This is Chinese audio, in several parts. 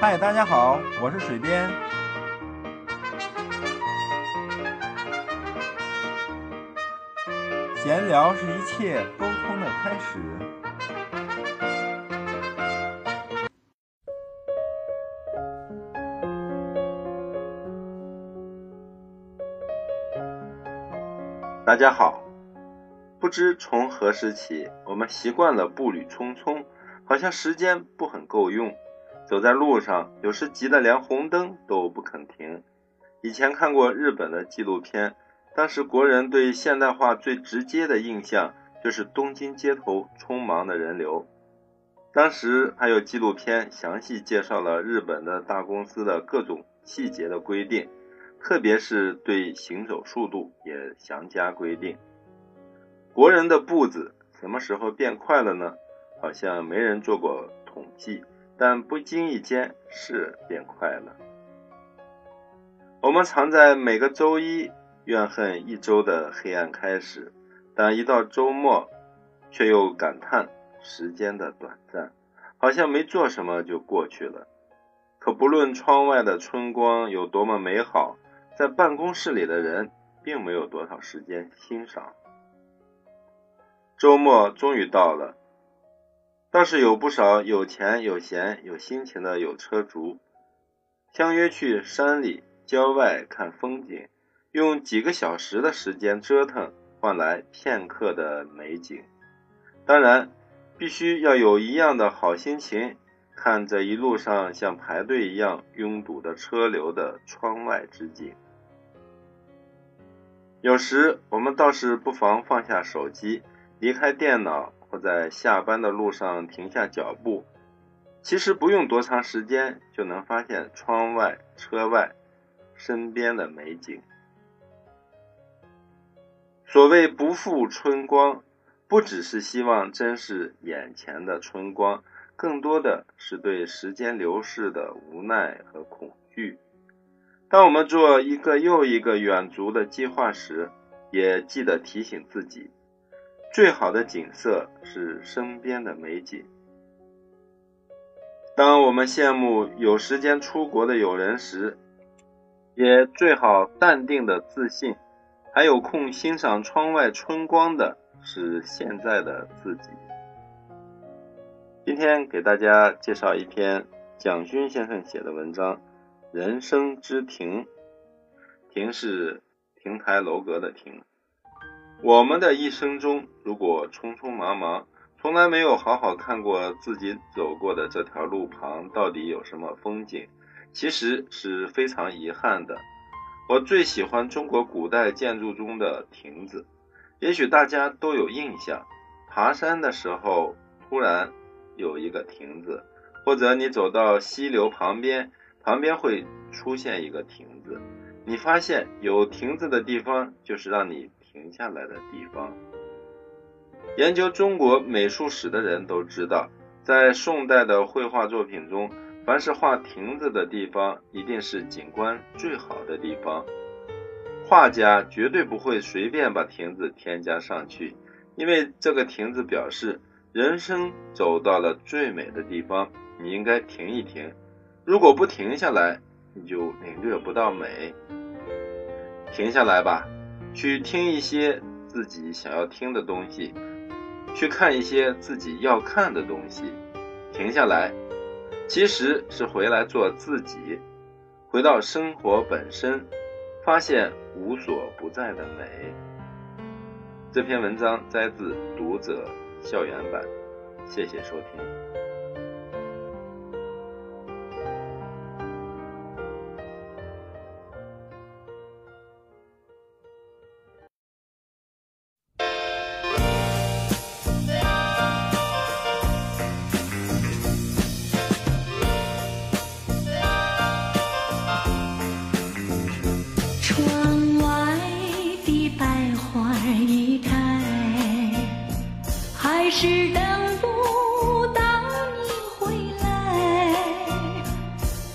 嗨，大家好，我是水边。闲聊是一切沟通的开始。大家好，不知从何时起，我们习惯了步履匆匆，好像时间不很够用。走在路上，有时急得连红灯都不肯停。以前看过日本的纪录片，当时国人对现代化最直接的印象就是东京街头匆忙的人流。当时还有纪录片详细介绍了日本的大公司的各种细节的规定，特别是对行走速度也详加规定。国人的步子什么时候变快了呢？好像没人做过统计。但不经意间是变快了。我们常在每个周一怨恨一周的黑暗开始，但一到周末，却又感叹时间的短暂，好像没做什么就过去了。可不论窗外的春光有多么美好，在办公室里的人并没有多少时间欣赏。周末终于到了。倒是有不少有钱有闲有心情的有车族，相约去山里郊外看风景，用几个小时的时间折腾换来片刻的美景。当然，必须要有一样的好心情，看这一路上像排队一样拥堵的车流的窗外之景。有时我们倒是不妨放下手机，离开电脑。在下班的路上停下脚步，其实不用多长时间就能发现窗外、车外、身边的美景。所谓不负春光，不只是希望珍视眼前的春光，更多的是对时间流逝的无奈和恐惧。当我们做一个又一个远足的计划时，也记得提醒自己。最好的景色是身边的美景。当我们羡慕有时间出国的友人时，也最好淡定的自信，还有空欣赏窗外春光的是现在的自己。今天给大家介绍一篇蒋勋先生写的文章《人生之庭》，亭是亭台楼阁的亭。我们的一生中，如果匆匆忙忙，从来没有好好看过自己走过的这条路旁到底有什么风景，其实是非常遗憾的。我最喜欢中国古代建筑中的亭子，也许大家都有印象，爬山的时候突然有一个亭子，或者你走到溪流旁边，旁边会出现一个亭子，你发现有亭子的地方就是让你。停下来的地方。研究中国美术史的人都知道，在宋代的绘画作品中，凡是画亭子的地方，一定是景观最好的地方。画家绝对不会随便把亭子添加上去，因为这个亭子表示人生走到了最美的地方，你应该停一停。如果不停下来，你就领略不到美。停下来吧。去听一些自己想要听的东西，去看一些自己要看的东西，停下来，其实是回来做自己，回到生活本身，发现无所不在的美。这篇文章摘自《读者》校园版，谢谢收听。是等不到你回来，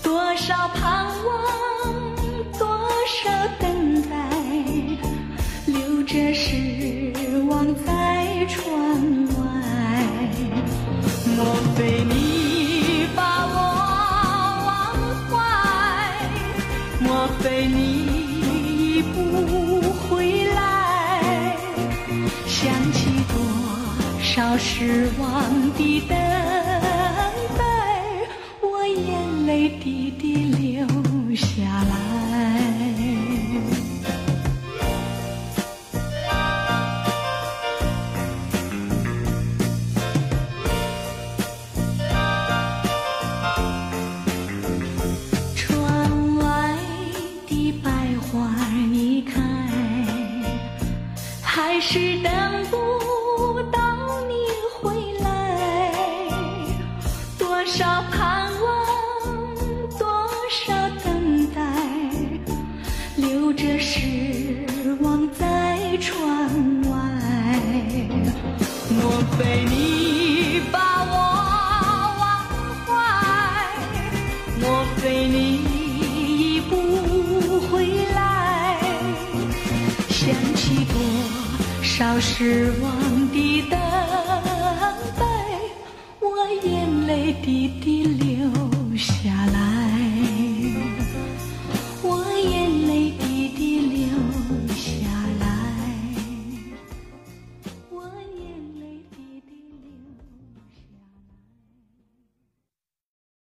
多少盼望，多少等待，留着失望在窗外，莫非你把我忘怀，莫非你。到失望的等待我眼泪滴滴流下来。想起多少失望的等待我眼泪滴滴流下来。